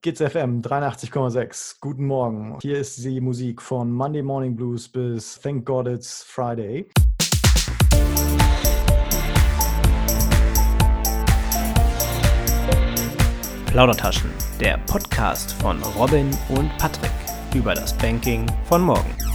Kids FM 83,6. Guten Morgen. Hier ist die Musik von Monday Morning Blues bis Thank God It's Friday. Plaudertaschen, der Podcast von Robin und Patrick über das Banking von morgen.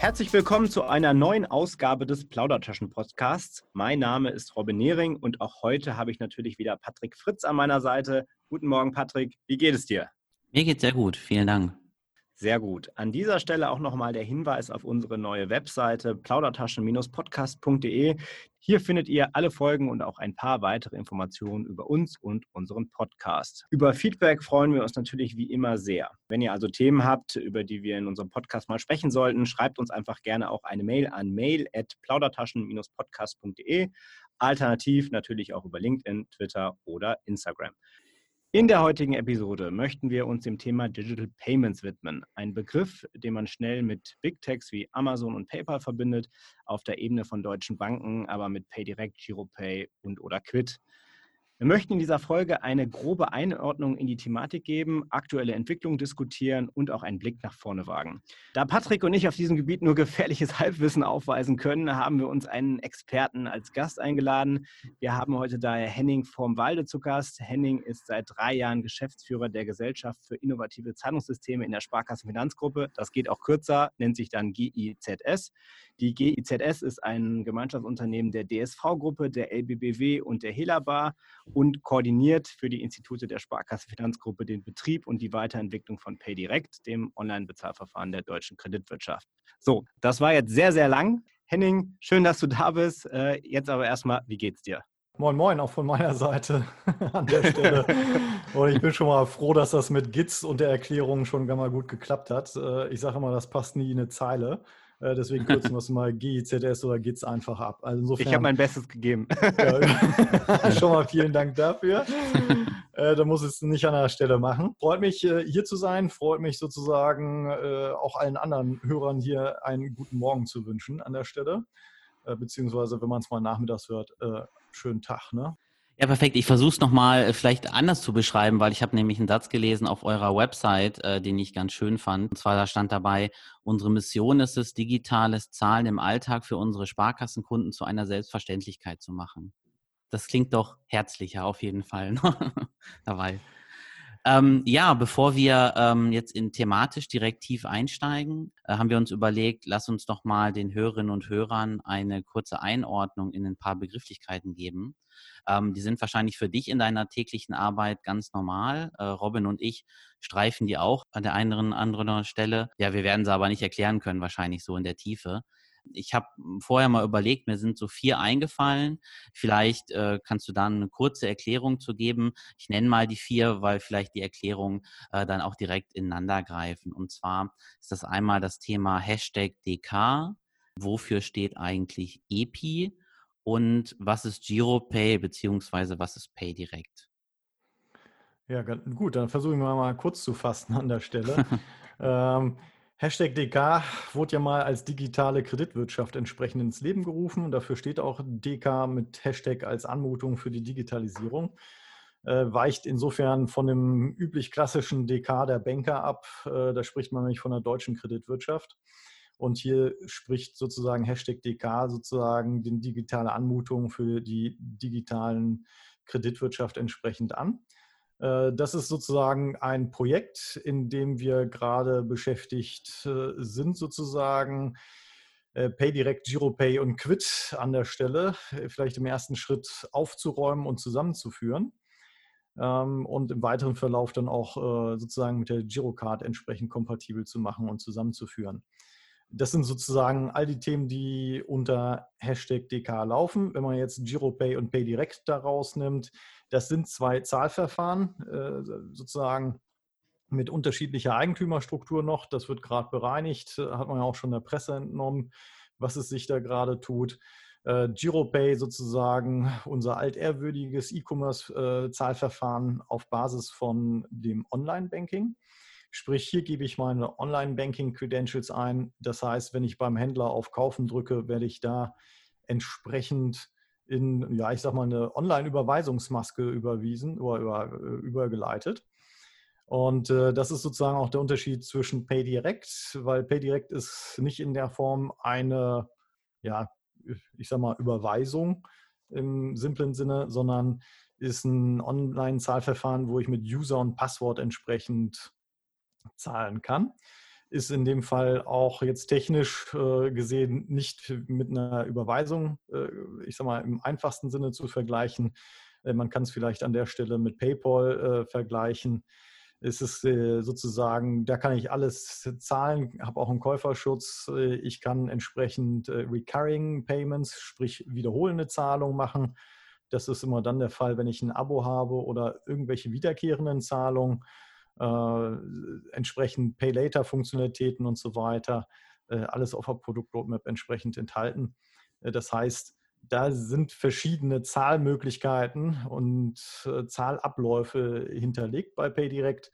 Herzlich willkommen zu einer neuen Ausgabe des Plaudertaschen-Podcasts. Mein Name ist Robin Nehring und auch heute habe ich natürlich wieder Patrick Fritz an meiner Seite. Guten Morgen, Patrick. Wie geht es dir? Mir geht sehr gut. Vielen Dank. Sehr gut. An dieser Stelle auch nochmal der Hinweis auf unsere neue Webseite plaudertaschen-podcast.de. Hier findet ihr alle Folgen und auch ein paar weitere Informationen über uns und unseren Podcast. Über Feedback freuen wir uns natürlich wie immer sehr. Wenn ihr also Themen habt, über die wir in unserem Podcast mal sprechen sollten, schreibt uns einfach gerne auch eine Mail an mail@plaudertaschen-podcast.de. Alternativ natürlich auch über LinkedIn, Twitter oder Instagram. In der heutigen Episode möchten wir uns dem Thema Digital Payments widmen. Ein Begriff, den man schnell mit Big Techs wie Amazon und PayPal verbindet, auf der Ebene von deutschen Banken, aber mit PayDirect, GiroPay und oder Quid. Wir möchten in dieser Folge eine grobe Einordnung in die Thematik geben, aktuelle Entwicklungen diskutieren und auch einen Blick nach vorne wagen. Da Patrick und ich auf diesem Gebiet nur gefährliches Halbwissen aufweisen können, haben wir uns einen Experten als Gast eingeladen. Wir haben heute daher Henning vom Walde zu Gast. Henning ist seit drei Jahren Geschäftsführer der Gesellschaft für innovative Zahlungssysteme in der Sparkassenfinanzgruppe. Das geht auch kürzer, nennt sich dann GIZS. Die GIZS ist ein Gemeinschaftsunternehmen der DSV-Gruppe, der LBBW und der Helabar und koordiniert für die Institute der Sparkasse Finanzgruppe den Betrieb und die Weiterentwicklung von PayDirect, dem Online-Bezahlverfahren der deutschen Kreditwirtschaft. So, das war jetzt sehr, sehr lang. Henning, schön, dass du da bist. Äh, jetzt aber erstmal, wie geht's dir? Moin, moin, auch von meiner Seite an der Stelle. Und ich bin schon mal froh, dass das mit GITS und der Erklärung schon mal gut geklappt hat. Äh, ich sage immer, das passt nie in eine Zeile. Äh, deswegen kürzen wir es mal GIZS oder GITS einfach ab. Also insofern, ich habe mein Bestes gegeben. Ja, schon mal vielen Dank dafür. Äh, da muss es nicht an der Stelle machen. Freut mich, äh, hier zu sein. Freut mich sozusagen auch allen anderen Hörern hier einen guten Morgen zu wünschen an der Stelle. Beziehungsweise, wenn man es mal nachmittags hört, schönen Tag. Ne? Ja, perfekt. Ich versuche es nochmal äh, vielleicht anders zu beschreiben, weil ich habe nämlich einen Satz gelesen auf eurer Website, äh, den ich ganz schön fand. Und zwar da stand dabei, unsere Mission ist es, digitales Zahlen im Alltag für unsere Sparkassenkunden zu einer Selbstverständlichkeit zu machen. Das klingt doch herzlicher auf jeden Fall ne? dabei. Ähm, ja, bevor wir ähm, jetzt in thematisch direkt tief einsteigen, äh, haben wir uns überlegt, lass uns doch mal den Hörerinnen und Hörern eine kurze Einordnung in ein paar Begrifflichkeiten geben. Ähm, die sind wahrscheinlich für dich in deiner täglichen Arbeit ganz normal. Äh, Robin und ich streifen die auch an der einen oder anderen Stelle. Ja, wir werden sie aber nicht erklären können, wahrscheinlich so in der Tiefe. Ich habe vorher mal überlegt, mir sind so vier eingefallen. Vielleicht äh, kannst du da eine kurze Erklärung zu geben. Ich nenne mal die vier, weil vielleicht die Erklärungen äh, dann auch direkt ineinander greifen. Und zwar ist das einmal das Thema Hashtag DK. Wofür steht eigentlich EPI? Und was ist GiroPay beziehungsweise was ist PayDirect? Ja, gut, dann versuche ich mal kurz zu fassen an der Stelle. ähm, Hashtag DK wurde ja mal als digitale Kreditwirtschaft entsprechend ins Leben gerufen. Dafür steht auch DK mit Hashtag als Anmutung für die Digitalisierung. Äh, weicht insofern von dem üblich klassischen DK der Banker ab. Äh, da spricht man nämlich von der deutschen Kreditwirtschaft. Und hier spricht sozusagen Hashtag DK sozusagen die digitale Anmutung für die digitalen Kreditwirtschaft entsprechend an. Äh, das ist sozusagen ein Projekt, in dem wir gerade beschäftigt äh, sind, sozusagen. Äh, PayDirect, GiroPay und Quid an der Stelle vielleicht im ersten Schritt aufzuräumen und zusammenzuführen ähm, und im weiteren Verlauf dann auch sozusagen mit der Girocard entsprechend kompatibel zu machen und zusammenzuführen. Das sind sozusagen all die Themen, die unter Hashtag DK laufen. Wenn man jetzt GiroPay und PayDirect da rausnimmt, das sind zwei Zahlverfahren, äh, sozusagen mit unterschiedlicher Eigentümerstruktur noch. Das wird gerade bereinigt, hat man ja auch schon der Presse entnommen, was es sich da gerade tut. Äh, GiroPay sozusagen unser altehrwürdiges E-Commerce-Zahlverfahren auf Basis von dem Online-Banking. Sprich, hier gebe ich meine Online-Banking-Credentials ein. Das heißt, wenn ich beim Händler auf Kaufen drücke, werde ich da entsprechend in, ja, ich sag mal, eine Online-Überweisungsmaske überwiesen oder über, übergeleitet. Und äh, das ist sozusagen auch der Unterschied zwischen PayDirect, weil PayDirect ist nicht in der Form eine, ja, ich sag mal, Überweisung im simplen Sinne, sondern ist ein Online-Zahlverfahren, wo ich mit User und Passwort entsprechend zahlen kann. Ist in dem Fall auch jetzt technisch äh, gesehen nicht mit einer Überweisung, äh, ich sag mal, im einfachsten Sinne zu vergleichen. Äh, man kann es vielleicht an der Stelle mit PayPal äh, vergleichen ist es äh, sozusagen, da kann ich alles zahlen, habe auch einen Käuferschutz. Äh, ich kann entsprechend Recurring Payments, sprich wiederholende Zahlungen machen. Das ist immer dann der Fall, wenn ich ein Abo habe oder irgendwelche wiederkehrenden Zahlungen, entsprechend Pay-Later-Funktionalitäten und so weiter. Äh, alles auf der Produktroadmap entsprechend enthalten. Äh, das heißt, da sind verschiedene Zahlmöglichkeiten und äh, Zahlabläufe hinterlegt bei PayDirect.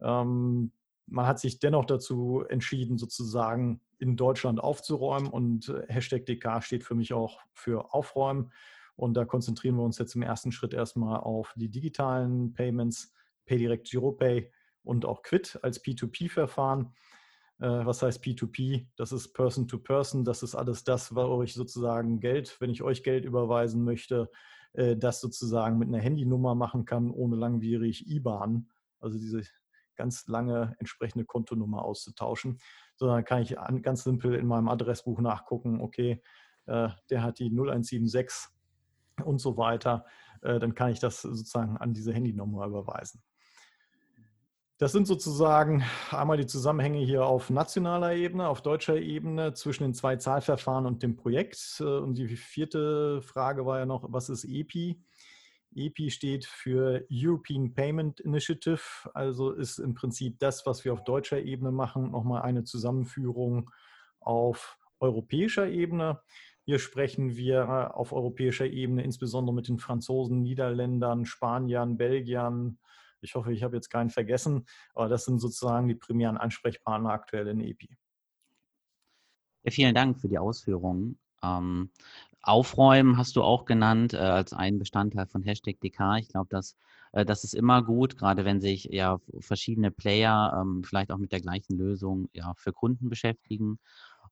Ähm, man hat sich dennoch dazu entschieden, sozusagen in Deutschland aufzuräumen und äh, Hashtag DK steht für mich auch für Aufräumen. Und da konzentrieren wir uns jetzt im ersten Schritt erstmal auf die digitalen Payments, PayDirect GiroPay und auch Quid als P2P-Verfahren. Äh, was heißt P2P? Das ist Person to Person. Das ist alles das, wo ich sozusagen Geld, wenn ich euch Geld überweisen möchte, äh, das sozusagen mit einer Handynummer machen kann, ohne langwierig IBAN, also diese ganz lange entsprechende Kontonummer auszutauschen, sondern kann ich ganz simpel in meinem Adressbuch nachgucken, okay, äh, der hat die 0176 und so weiter, dann kann ich das sozusagen an diese Handynummer überweisen. Das sind sozusagen einmal die Zusammenhänge hier auf nationaler Ebene, auf deutscher Ebene zwischen den zwei Zahlverfahren und dem Projekt. Äh, und die vierte Frage war ja noch, was ist EPI? EPI steht für European Payment Initiative, also ist im Prinzip das, was wir auf deutscher Ebene machen, nochmal eine Zusammenführung auf europäischer Ebene. Hier sprechen wir auf europäischer Ebene insbesondere mit den Franzosen, Niederländern, Spaniern, Belgiern, ich hoffe, ich habe jetzt keinen vergessen, aber das sind sozusagen die primären Ansprechpartner aktuell in EPI. Ja, vielen Dank für die Ausführungen. Ähm, Aufräumen hast du auch genannt äh, als einen Bestandteil von Hashtag DK. Ich glaube, dass äh, das ist immer gut, gerade wenn sich ja verschiedene Player ähm, vielleicht auch mit der gleichen Lösung ja für Kunden beschäftigen.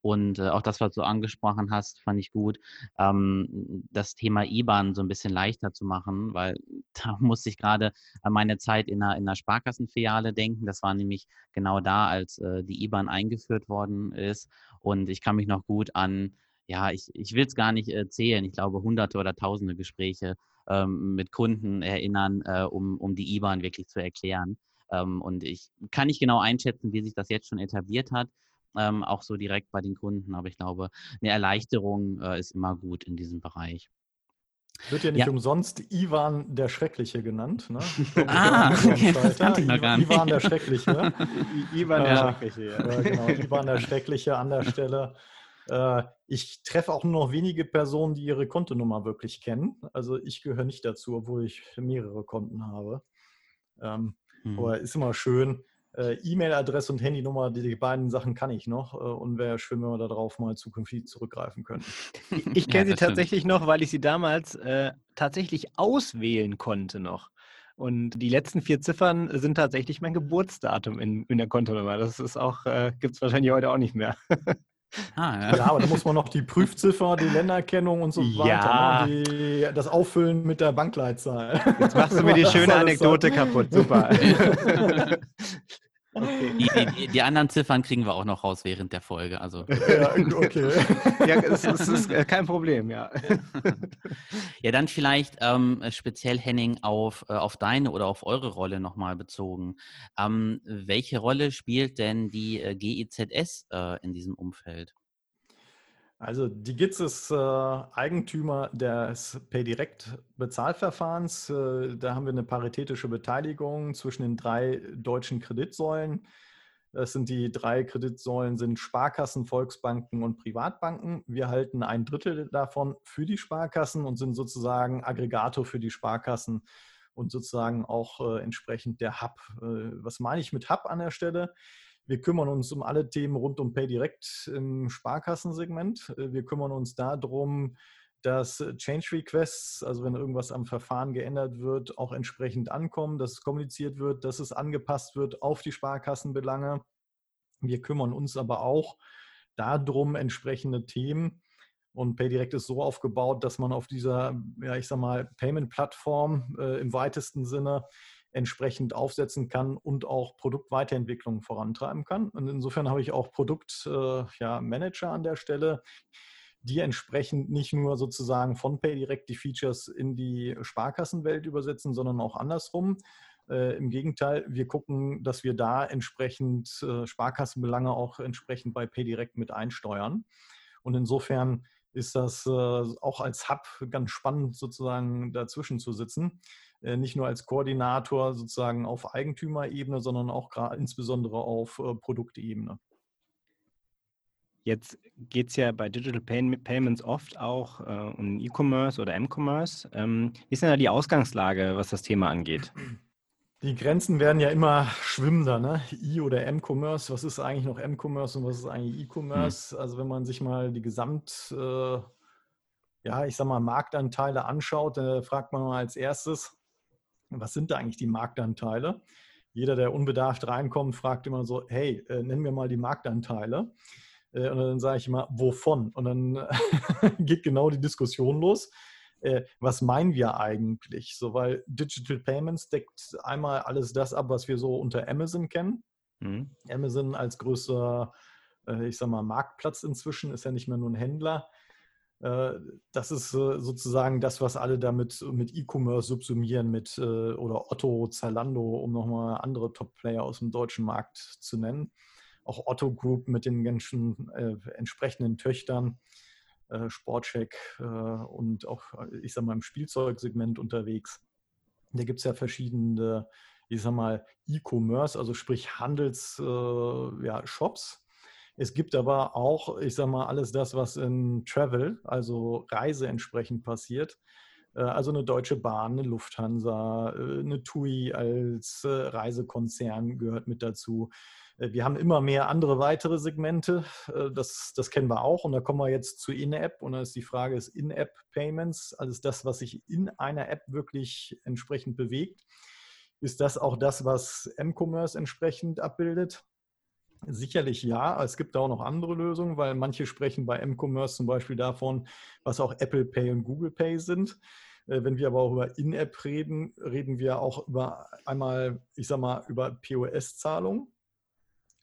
Und äh, auch das, was du angesprochen hast, fand ich gut, ähm, das Thema IBAN so ein bisschen leichter zu machen, weil da musste ich gerade an meine Zeit in einer, in einer Sparkassenfiliale denken. Das war nämlich genau da, als äh, die IBAN eingeführt worden ist. Und ich kann mich noch gut an, ja, ich, ich will es gar nicht erzählen, ich glaube hunderte oder tausende Gespräche ähm, mit Kunden erinnern, äh, um, um die IBAN wirklich zu erklären. Ähm, und ich kann nicht genau einschätzen, wie sich das jetzt schon etabliert hat ähm, auch so direkt bei den Kunden. Aber ich glaube, eine Erleichterung äh, ist immer gut in diesem Bereich. Wird ja nicht ja. umsonst Ivan der Schreckliche genannt. Ne? ah, okay, das kannte ich noch gar nicht. Ivan der Schreckliche. Ivan der Schreckliche, ja. Genau, Ivan der Schreckliche an der Stelle. Äh, ich treffe auch nur noch wenige Personen, die ihre Kontonummer wirklich kennen. Also ich gehöre nicht dazu, obwohl ich mehrere Konten habe. Ähm, hm. Aber ist immer schön, äh, E-Mail-Adresse und Handynummer, die, die, beiden Sachen kann ich noch äh, und wäre schön, wenn wir darauf mal zukünftig zurückgreifen können. Ich kenne ja, sie tatsächlich stimmt. noch, weil ich sie damals äh, tatsächlich auswählen konnte noch. Und die letzten vier Ziffern sind tatsächlich mein Geburtsdatum in, in der Kontonummer. Das ist auch, äh, gibt es wahrscheinlich heute auch nicht mehr. Ah, ja. ja. aber da muss man noch die Prüfziffer, die Länderkennung und so weiter, ne? die, das Auffüllen mit der Bankleitzahl. Jetzt machst du mir die schöne Anekdote kaputt, super. Okay. Die, die, die, anderen Ziffern kriegen wir auch noch raus während der Folge. Also. Ja, okay. ja, es, es ist äh, kein Problem, ja. Ja, dann vielleicht ähm, speziell Henning auf, äh, auf deine oder auf eure Rolle nochmal bezogen. Ähm, welche Rolle spielt denn die äh, GIZS äh, in diesem Umfeld? Also die GITS ist äh, Eigentümer des PayDirect-Bezahlverfahrens. Äh, da haben wir eine paritätische Beteiligung zwischen den drei deutschen Kreditsäulen. Das sind die drei Kreditsäulen sind Sparkassen, Volksbanken und Privatbanken. Wir halten ein Drittel davon für die Sparkassen und sind sozusagen Aggregator für die Sparkassen und sozusagen auch äh, entsprechend der Hub. Äh, was meine ich mit Hub an der Stelle? Wir kümmern uns um alle Themen rund um PayDirect im Sparkassensegment. Äh, wir kümmern uns darum, dass Change Requests, also wenn irgendwas am Verfahren geändert wird, auch entsprechend ankommen, dass es kommuniziert wird, dass es angepasst wird auf die Sparkassenbelange. Wir kümmern uns aber auch darum, entsprechende Themen. Und PayDirect ist so aufgebaut, dass man auf dieser, ja, ich sag mal, Payment-Plattform äh, im weitesten Sinne entsprechend aufsetzen kann und auch Produktweiterentwicklung vorantreiben kann. Und insofern habe ich auch Produktmanager äh, ja, an der Stelle, die entsprechend nicht nur sozusagen von PayDirect die Features in die Sparkassenwelt übersetzen, sondern auch andersrum. Äh, Im Gegenteil, wir gucken, dass wir da entsprechend äh, Sparkassenbelange auch entsprechend bei PayDirect mit einsteuern. Und insofern ist das äh, auch als Hub ganz spannend, sozusagen dazwischen zu sitzen. Äh, nicht nur als Koordinator sozusagen auf Eigentümerebene, sondern auch insbesondere auf äh, Produktebene. Jetzt geht es ja bei Digital Pay Payments oft auch um E-Commerce oder M-Commerce. Ähm, wie ist denn da die Ausgangslage, was das Thema angeht? Die Grenzen werden ja immer schwimmender, ne? E- oder M-Commerce. Was ist eigentlich noch M-Commerce und was ist eigentlich E-Commerce? Hm. Also wenn man sich mal die Gesamt, äh, ja, ich sag mal, Marktanteile anschaut, dann fragt man mal als erstes, was sind da eigentlich die Marktanteile? Jeder, der unbedarft reinkommt, fragt immer so, hey, äh, nenn mir mal die Marktanteile. Äh, und dann sage ich immer, wovon? Und dann geht genau die Diskussion los. Äh, was meinen wir eigentlich? So, weil Digital Payments deckt einmal alles das ab, was wir so unter Amazon kennen. Mhm. Amazon als größter, äh, ich sag mal, Marktplatz inzwischen ist ja nicht mehr nur ein Händler. Äh, das ist sozusagen das, was alle damit mit E-Commerce subsumieren, mit oder Otto, Zalando, um nochmal andere Top-Player aus dem deutschen Markt zu nennen. Auch Otto Group mit den ganzen äh, entsprechenden Töchtern, äh, Sportcheck äh, und auch, ich sag mal, im Spielzeugsegment unterwegs. Da gibt es ja verschiedene, ich sag mal, E-Commerce, also sprich Handelsshops. Ja, es gibt aber auch, ich sage mal, alles das, was in Travel, also Reise entsprechend passiert. Äh, also eine Deutsche Bahn, eine Lufthansa, äh, eine TUI als äh, Reisekonzern gehört mit dazu. Wir haben immer mehr andere weitere Segmente, das, das kennen wir auch. Und da kommen wir jetzt zu In-App. Und da ist die Frage, ist In-App-Payments, also das, was sich in einer App wirklich entsprechend bewegt, ist das auch das, was M-Commerce entsprechend abbildet? Sicherlich ja. Es gibt auch noch andere Lösungen, weil manche sprechen bei M-Commerce zum Beispiel davon, was auch Apple Pay und Google Pay sind. Äh, wenn wir aber auch über In-App reden, reden wir auch über einmal, ich sag mal, über POS-Zahlungen.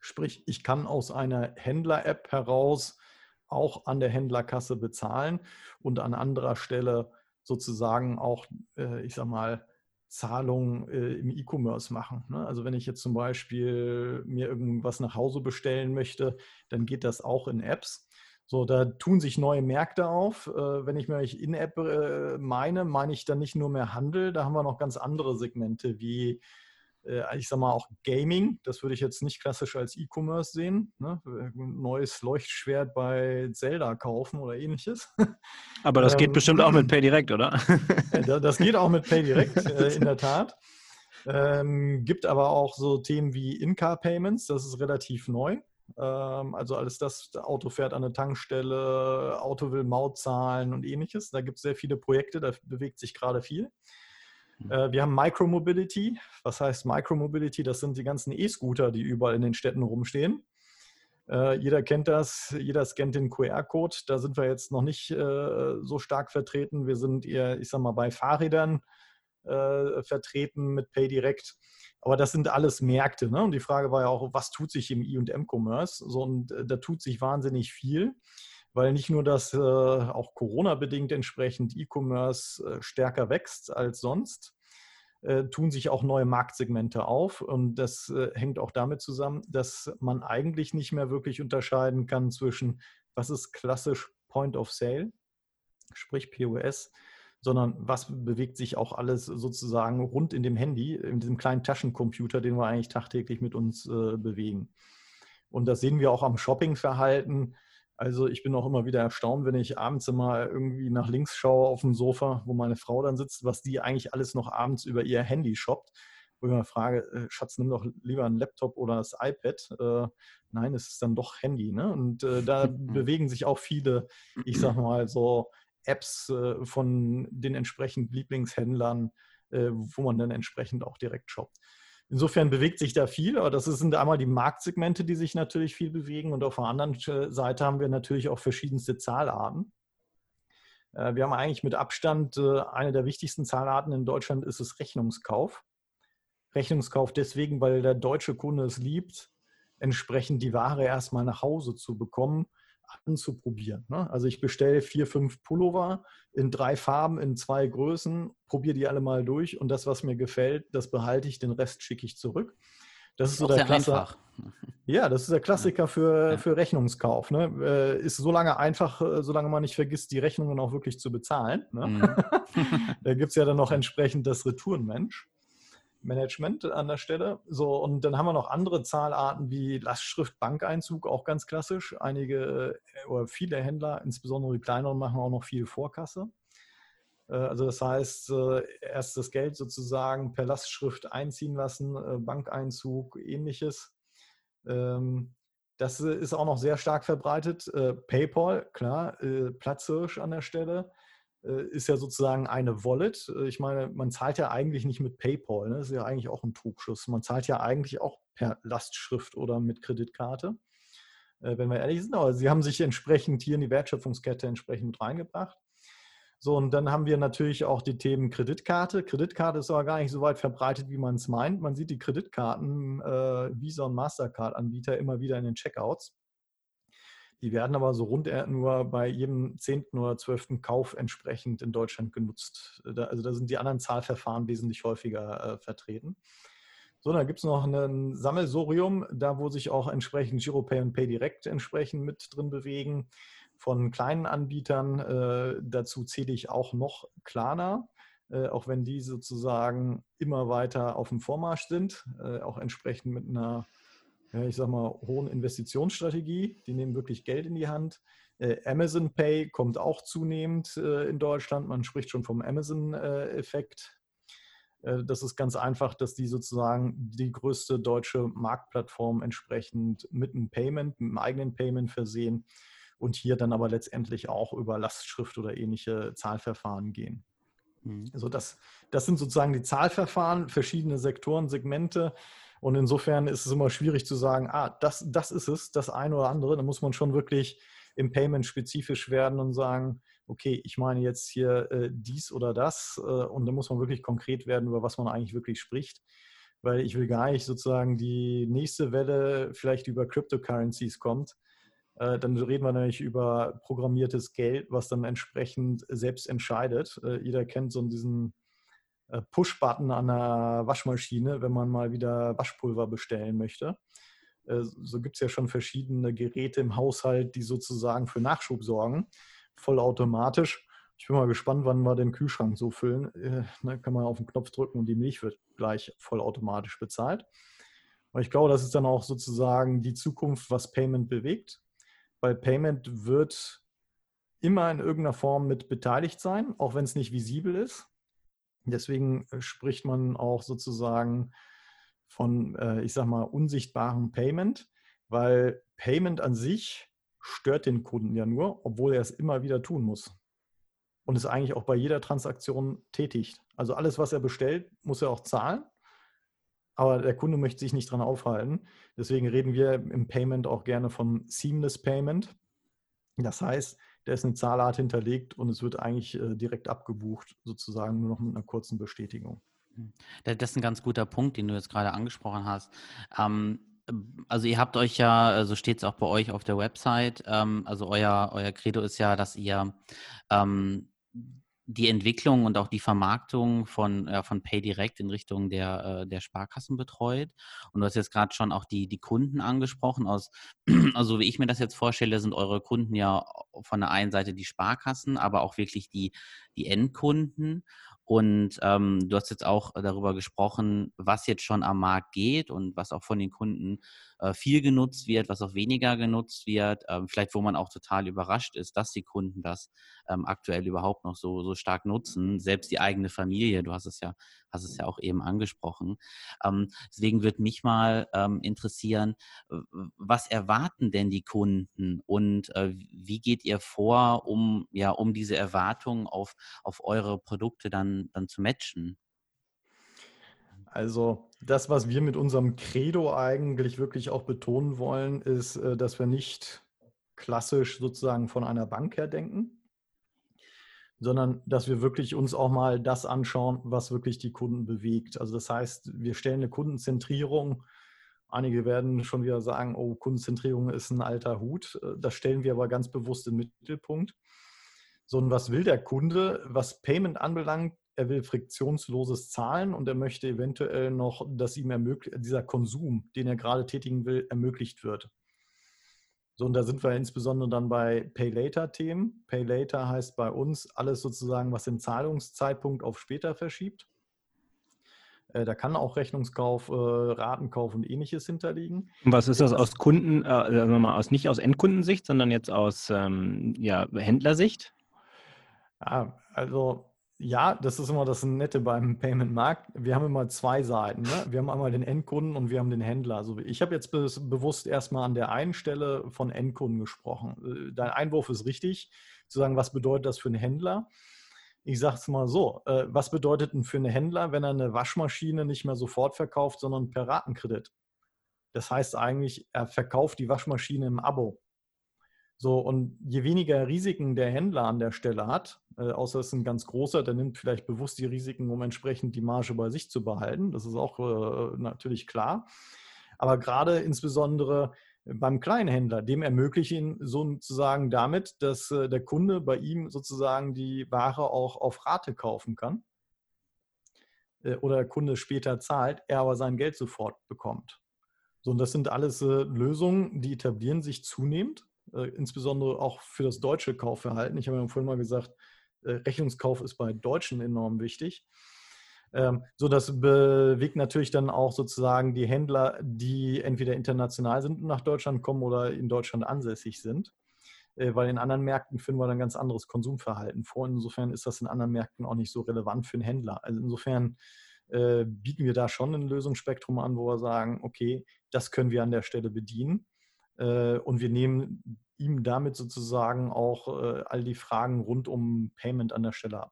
Sprich, ich kann aus einer Händler-App heraus auch an der Händlerkasse bezahlen und an anderer Stelle sozusagen auch, äh, ich sag mal, Zahlungen äh, im E-Commerce machen. Ne? Also wenn ich jetzt zum Beispiel mir irgendwas nach Hause bestellen möchte, dann geht das auch in Apps. So, da tun sich neue Märkte auf. Äh, wenn ich mir in-App meine, meine ich dann nicht nur mehr Handel, da haben wir noch ganz andere Segmente wie ich sag mal auch Gaming, das würde ich jetzt nicht klassisch als E-Commerce sehen. Ne? Neues Leuchtschwert bei Zelda kaufen oder ähnliches. Aber das geht ähm, bestimmt auch mit PayDirect, oder? das geht auch mit PayDirect, äh, in der Tat. Ähm, gibt aber auch so Themen wie In-Car-Payments, das ist relativ neu. Ähm, also alles das, Auto fährt an eine Tankstelle, Auto will Maut zahlen und ähnliches. Da gibt es sehr viele Projekte, da bewegt sich gerade viel. Mhm. Äh, wir haben Micromobility. Was heißt Micromobility? Das sind die ganzen E-Scooter, die überall in den Städten rumstehen. Äh, jeder kennt das, jeder scannt den QR-Code. Da sind wir jetzt noch nicht äh, so stark vertreten. Wir sind eher, ich sag mal, bei Fahrrädern vertreten mit PayDirect. Aber das sind alles Märkte. Ne? Und die Frage war ja auch, was tut sich im E- und M-Commerce? So, und da tut sich wahnsinnig viel weil nicht nur, dass äh, auch Corona-bedingt entsprechend E-Commerce äh, stärker wächst als sonst, äh, tun sich auch neue Marktsegmente auf. Und das hängt auch damit zusammen, dass man eigentlich nicht mehr wirklich unterscheiden kann zwischen, was ist klassisch Point of Sale, sprich POS, sondern was bewegt sich auch alles sozusagen rund in dem Handy, in diesem kleinen Taschencomputer, den wir eigentlich tagtäglich mit uns bewegen. Und das sehen wir auch am Shoppingverhalten also ich bin auch immer wieder erstaunt, wenn ich abends immer irgendwie nach links schaue auf dem Sofa, wo meine Frau dann sitzt, was die eigentlich alles noch abends über ihr Handy shoppt. Wo ich mir frage, äh, Schatz, nimm doch lieber einen Laptop oder das iPad. Äh, nein, es ist dann doch Handy. Ne? Und äh, da bewegen sich auch viele, ich sag mal so, Apps äh, von den entsprechenden Lieblingshändlern, äh, wo man dann entsprechend auch direkt shoppt. Insofern bewegt sich da viel, aber das sind einmal die Marktsegmente, die sich natürlich viel bewegen und auf der anderen äh, Seite haben wir natürlich auch verschiedenste Zahlarten. Äh, wir haben eigentlich mit Abstand äh, eine der wichtigsten Zahlarten in Deutschland ist es Rechnungskauf. Rechnungskauf deswegen, weil der deutsche Kunde es liebt, entsprechend die Ware erstmal nach Hause zu bekommen, anzuprobieren. Ne? Also ich bestelle vier, fünf Pullover in drei Farben, in zwei Größen, probiere die alle mal durch und das, was mir gefällt, das behalte ich, den Rest schicke ich zurück. Das ist so der Klassiker. Ja, das ist der Klassiker für, für Rechnungskauf. Ne? Äh, ist so lange einfach, äh, solange man nicht vergisst, die Rechnungen auch wirklich zu bezahlen. Ne? Mhm. da gibt es ja dann noch entsprechend das Retourenmensch. Management an der Stelle. So, und dann haben wir noch andere Zahlarten wie Lastschrift, Bankeinzug, auch ganz klassisch. Einige äh, oder viele Händler, insbesondere die kleineren, machen auch noch viel Vorkasse. Äh, also das heißt, äh, erst das Geld sozusagen per Lastschrift einziehen lassen, Bankeinzug, ähnliches. Ähm, das ist auch noch sehr stark verbreitet. PayPal, klar, Platzhirsch an der Stelle. Äh, ist ja sozusagen eine Wallet. Äh, ich meine, man zahlt ja eigentlich nicht mit PayPal. Ne? Das ist ja eigentlich auch ein Trugschluss. Man zahlt ja eigentlich auch per Lastschrift oder mit Kreditkarte, äh, wenn wir ehrlich sind. Aber sie haben sich entsprechend hier in die Wertschöpfungskette entsprechend mit reingebracht. So, und dann haben wir natürlich auch die Themen Kreditkarte. Kreditkarte ist aber gar nicht so weit verbreitet, wie man es meint. Man sieht die Kreditkarten, äh, Visa und Mastercard-Anbieter immer wieder in den Checkouts. Die werden aber so rund nur bei jedem zehnten oder zwölften Kauf entsprechend in Deutschland genutzt. also da sind die anderen Zahlverfahren wesentlich häufiger äh, vertreten. So, dann gibt es noch ein Sammelsorium, da wo sich auch entsprechend GiroPay und PayDirect entsprechend mit drin bewegen. Von kleinen Anbietern, äh, dazu zähle ich auch noch Klarna, äh, auch wenn die sozusagen immer weiter auf dem Vormarsch sind, äh, auch entsprechend mit einer ich sag mal, hohen Investitionsstrategie. Die nehmen wirklich Geld in die Hand. Äh, Amazon Pay kommt auch zunehmend äh, in Deutschland. Man spricht schon vom Amazon-Effekt. Äh, das ist ganz einfach, dass die sozusagen die größte deutsche Marktplattform entsprechend mit einem Payment, mit einem eigenen Payment versehen und hier dann aber letztendlich auch über Lastschrift oder ähnliche Zahlverfahren gehen. Mhm. Also das, das sind sozusagen die Zahlverfahren, verschiedene Sektoren, Segmente. Und insofern ist es immer schwierig zu sagen, ah, das, das ist es, das eine oder andere. Da muss man schon wirklich im Payment spezifisch werden und sagen, okay, ich meine jetzt hier äh, dies oder das. Äh, und da muss man wirklich konkret werden, über was man eigentlich wirklich spricht. Weil ich will gar nicht sozusagen die nächste Welle vielleicht über Cryptocurrencies kommt. Äh, dann reden wir nämlich über programmiertes Geld, was dann entsprechend selbst entscheidet. Äh, jeder kennt so diesen Push-Button an der Waschmaschine, wenn man mal wieder Waschpulver bestellen möchte. Äh, so gibt es ja schon verschiedene Geräte im Haushalt, die sozusagen für Nachschub sorgen, vollautomatisch. Ich bin mal gespannt, wann wir den Kühlschrank so füllen. Äh, ne, kann man auf den Knopf drücken und die Milch wird gleich vollautomatisch bezahlt. Aber ich glaube, das ist dann auch sozusagen die Zukunft, was Payment bewegt, weil Payment wird immer in irgendeiner Form mit beteiligt sein, auch wenn es nicht visibel ist. Deswegen äh, spricht man auch sozusagen von, äh, ich sag mal, unsichtbarem Payment, weil Payment an sich stört den Kunden ja nur, obwohl er es immer wieder tun muss. Und es eigentlich auch bei jeder Transaktion tätigt. Also alles, was er bestellt, muss er auch zahlen. Aber der Kunde möchte sich nicht dran aufhalten. Deswegen reden wir im Payment auch gerne von Seamless Payment. Das heißt, da ist eine Zahlart hinterlegt und es wird eigentlich äh, direkt abgebucht, sozusagen nur noch mit einer kurzen Bestätigung. Hm. Das ist ein ganz guter Punkt, den du jetzt gerade angesprochen hast. Ähm, also ihr habt euch ja, so steht es auch bei euch auf der Website, ähm, also euer, euer Credo ist ja, dass ihr ähm, die Entwicklung und auch die Vermarktung von, äh, von PayDirect in Richtung der, äh, der Sparkassen betreut. Und du hast jetzt gerade schon auch die, die Kunden angesprochen. Aus, also wie ich mir das jetzt vorstelle, sind eure Kunden ja von der einen Seite die Sparkassen, aber auch wirklich die, die Endkunden. Und ähm, du hast jetzt auch darüber gesprochen, was jetzt schon am Markt geht und was auch von den Kunden äh, viel genutzt wird, was auch weniger genutzt wird. Ähm, vielleicht, wo man auch total überrascht ist, dass die Kunden das ähm, aktuell überhaupt noch so, so stark nutzen. Selbst die eigene Familie, du hast es ja, hast es ja auch eben angesprochen. Ähm, deswegen würde mich mal ähm, interessieren, was erwarten denn die Kunden und äh, wie geht ihr vor, um ja, um diese Erwartungen auf, auf eure Produkte dann, dann zu matchen? Also das, was wir mit unserem Credo eigentlich wirklich auch betonen wollen, ist, äh, dass wir nicht klassisch sozusagen von einer Bank her denken, sondern dass wir wirklich uns auch mal das anschauen, was wirklich die Kunden bewegt. Also das heißt, wir stellen eine Kundenzentrierung. Einige werden schon wieder sagen, oh, Kundenzentrierung ist ein alter Hut. Äh, das stellen wir aber ganz bewusst im Mittelpunkt. Sondern was will der Kunde? Was Payment anbelangt, er will friktionsloses Zahlen und er möchte eventuell noch, dass ihm dieser Konsum, den er gerade tätigen will, ermöglicht wird. So, und da sind wir insbesondere dann bei Pay-Later-Themen. Pay-Later heißt bei uns alles sozusagen, was den Zahlungszeitpunkt auf später verschiebt. Äh, da kann auch Rechnungskauf, äh, Ratenkauf und ähnliches hinterliegen. Und was ist das aus Kunden, äh, mal aus, nicht aus Endkundensicht, sondern jetzt aus ähm, ja, Händlersicht? Ja, also ja, das ist immer das Nette beim Payment-Markt. Wir haben immer zwei Seiten. Ne? Wir haben einmal den Endkunden und wir haben den Händler. Also ich habe jetzt be bewusst erstmal an der einen Stelle von Endkunden gesprochen. Äh, dein Einwurf ist richtig, zu sagen, was bedeutet das für einen Händler? Ich sage es mal so, äh, was bedeutet denn für einen Händler, wenn er eine Waschmaschine nicht mehr sofort verkauft, sondern per Ratenkredit? Das heißt eigentlich, er verkauft die Waschmaschine im Abo. So, und je weniger Risiken der Händler an der Stelle hat, äh, außer es ist ein ganz großer, der nimmt vielleicht bewusst die Risiken, um entsprechend die Marge bei sich zu behalten. Das ist auch äh, natürlich klar. Aber gerade insbesondere beim Kleinhändler, dem ermögliche ihn sozusagen damit, dass äh, der Kunde bei ihm sozusagen die Ware auch auf Rate kaufen kann äh, oder der Kunde später zahlt, er aber sein Geld sofort bekommt. So, und das sind alles äh, Lösungen, die etablieren sich zunehmend äh, insbesondere auch für das deutsche Kaufverhalten. Ich habe ja vorhin mal gesagt, äh, Rechnungskauf ist bei Deutschen enorm wichtig. Ähm, so, das bewegt natürlich dann auch sozusagen die Händler, die entweder international sind und nach Deutschland kommen oder in Deutschland ansässig sind. Äh, weil in anderen Märkten finden wir dann ganz anderes Konsumverhalten vor. Insofern ist das in anderen Märkten auch nicht so relevant für einen Händler. Also insofern bieten wir da schon ein Lösungsspektrum an, wo wir sagen, okay, das können wir an der Stelle bedienen. Äh, und wir nehmen ihm damit sozusagen auch äh, all die Fragen rund um Payment an der Stelle ab.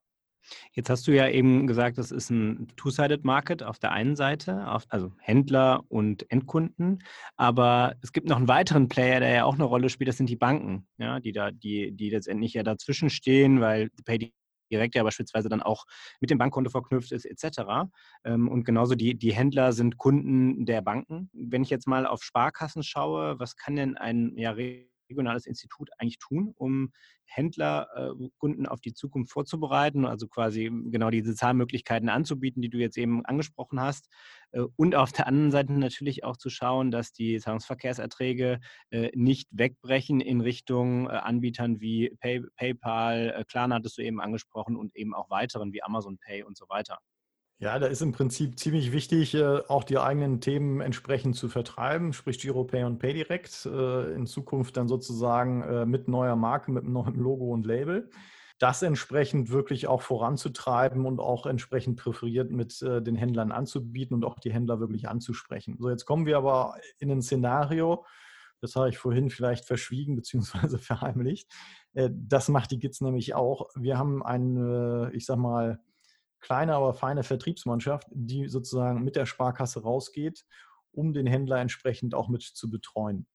Jetzt hast du ja eben gesagt, das ist ein Two-Sided Market auf der einen Seite, auf, also Händler und Endkunden. Aber es gibt noch einen weiteren Player, der ja auch eine Rolle spielt, das sind die Banken, ja, die da, die, die letztendlich ja dazwischen stehen, weil Pay direkt ja beispielsweise dann auch mit dem Bankkonto verknüpft ist, etc. Ähm, und genauso die, die Händler sind Kunden der Banken. Wenn ich jetzt mal auf Sparkassen schaue, was kann denn ein ja, regionales Institut eigentlich tun, um Händlerkunden äh, auf die Zukunft vorzubereiten, also quasi genau diese Zahlmöglichkeiten anzubieten, die du jetzt eben angesprochen hast. Äh, und auf der anderen Seite natürlich auch zu schauen, dass die Zahlungsverkehrserträge äh, nicht wegbrechen in Richtung Anbietern wie Pay, PayPal, Klarna hattest du eben angesprochen und eben auch weiteren wie Amazon Pay und so weiter. Ja, da ist im Prinzip ziemlich wichtig, äh, auch die eigenen Themen entsprechend zu vertreiben, sprich GiroPay und PayDirect, äh, in Zukunft dann sozusagen äh, mit neuer Marke, mit einem neuen Logo und Label. Das entsprechend wirklich auch voranzutreiben und auch entsprechend präferiert mit den Händlern anzubieten und auch die Händler wirklich anzusprechen. So, jetzt kommen wir aber in ein Szenario, das habe ich vorhin vielleicht verschwiegen bzw. verheimlicht. Das macht die GITS nämlich auch. Wir haben eine, ich sag mal, kleine, aber feine Vertriebsmannschaft, die sozusagen mit der Sparkasse rausgeht, um den Händler entsprechend auch mit zu betreuen.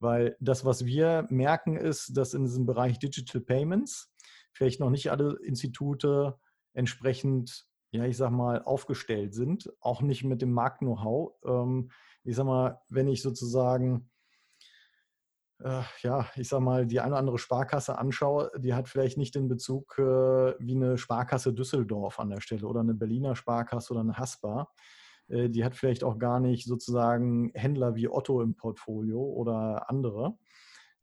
Weil das, was wir merken, ist, dass in diesem Bereich Digital Payments vielleicht noch nicht alle Institute entsprechend, ja, ich sag mal, aufgestellt sind, auch nicht mit dem Markt-Know-how. Ähm, ich sag mal, wenn ich sozusagen äh, ja, ich sag mal, die eine oder andere Sparkasse anschaue, die hat vielleicht nicht den Bezug äh, wie eine Sparkasse Düsseldorf an der Stelle oder eine Berliner Sparkasse oder eine Haspa. Äh, die hat vielleicht auch gar nicht sozusagen Händler wie Otto im Portfolio oder andere.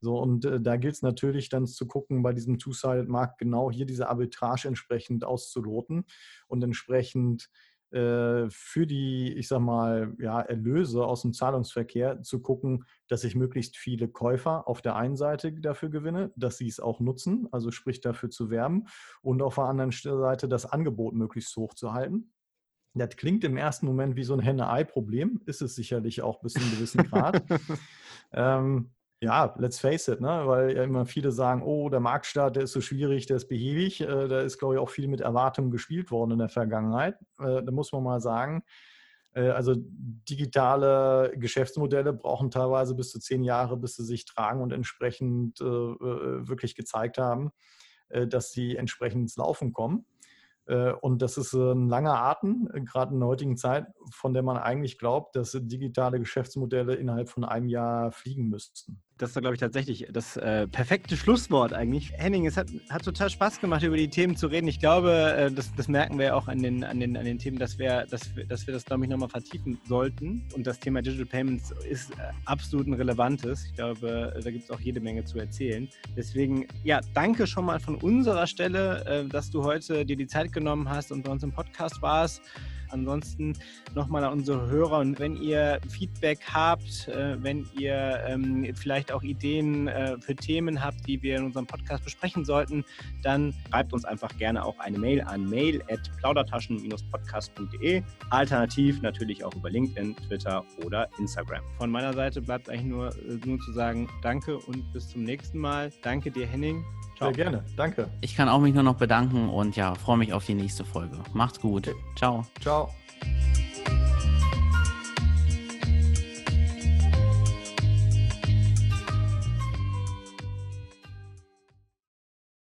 So, und äh, da gilt es natürlich dann zu gucken, bei diesem Two-Sided-Markt genau hier diese Arbitrage entsprechend auszuloten und entsprechend für die, ich sag mal, ja, Erlöse aus dem Zahlungsverkehr zu gucken, dass ich möglichst viele Käufer auf der einen Seite dafür gewinne, dass sie es auch nutzen, also sprich dafür zu werben und auf der anderen Seite das Angebot möglichst hoch zu halten. Das klingt im ersten Moment wie so ein Henne-Ei-Problem, ist es sicherlich auch bis zu einem gewissen Grad. ähm, ja, let's face it, ne? weil ja immer viele sagen, oh, der Marktstart, der ist so schwierig, der ist behäbig. Äh, da ist, glaube ich, auch viel mit Erwartungen gespielt worden in der Vergangenheit. Äh, da muss man mal sagen, äh, also digitale Geschäftsmodelle brauchen teilweise bis zu zehn Jahre, bis sie sich tragen und entsprechend äh, äh, wirklich gezeigt haben, äh, dass sie entsprechend ins Laufen kommen. Und das ist ein langer Atem, gerade in der heutigen Zeit, von der man eigentlich glaubt, dass digitale Geschäftsmodelle innerhalb von einem Jahr fliegen müssten. Das war, glaube ich, tatsächlich das äh, perfekte Schlusswort eigentlich. Henning, es hat, hat total Spaß gemacht, über die Themen zu reden. Ich glaube, äh, das, das merken wir auch an den, an den, an den Themen, dass wir, dass dass wir das, glaube ich, nochmal vertiefen sollten. Und das Thema Digital Payments ist äh, absolut ein relevantes. Ich glaube, da gibt es auch jede Menge zu erzählen. Deswegen, ja, danke schon mal von unserer Stelle, äh, dass du heute dir die Zeit genommen hast und bei uns im Podcast warst. Ansonsten nochmal an unsere Hörer und wenn ihr Feedback habt, äh, wenn ihr ähm, vielleicht auch Ideen äh, für Themen habt, die wir in unserem Podcast besprechen sollten, dann schreibt uns einfach gerne auch eine Mail an mail at plaudertaschen-podcast.de. Alternativ natürlich auch über LinkedIn, Twitter oder Instagram. Von meiner Seite bleibt eigentlich nur, äh, nur zu sagen, danke und bis zum nächsten Mal. Danke dir, Henning. Ciao. Sehr gerne, danke. Ich kann auch mich nur noch bedanken und ja, freue mich auf die nächste Folge. Macht's gut. Okay. Ciao. Ciao.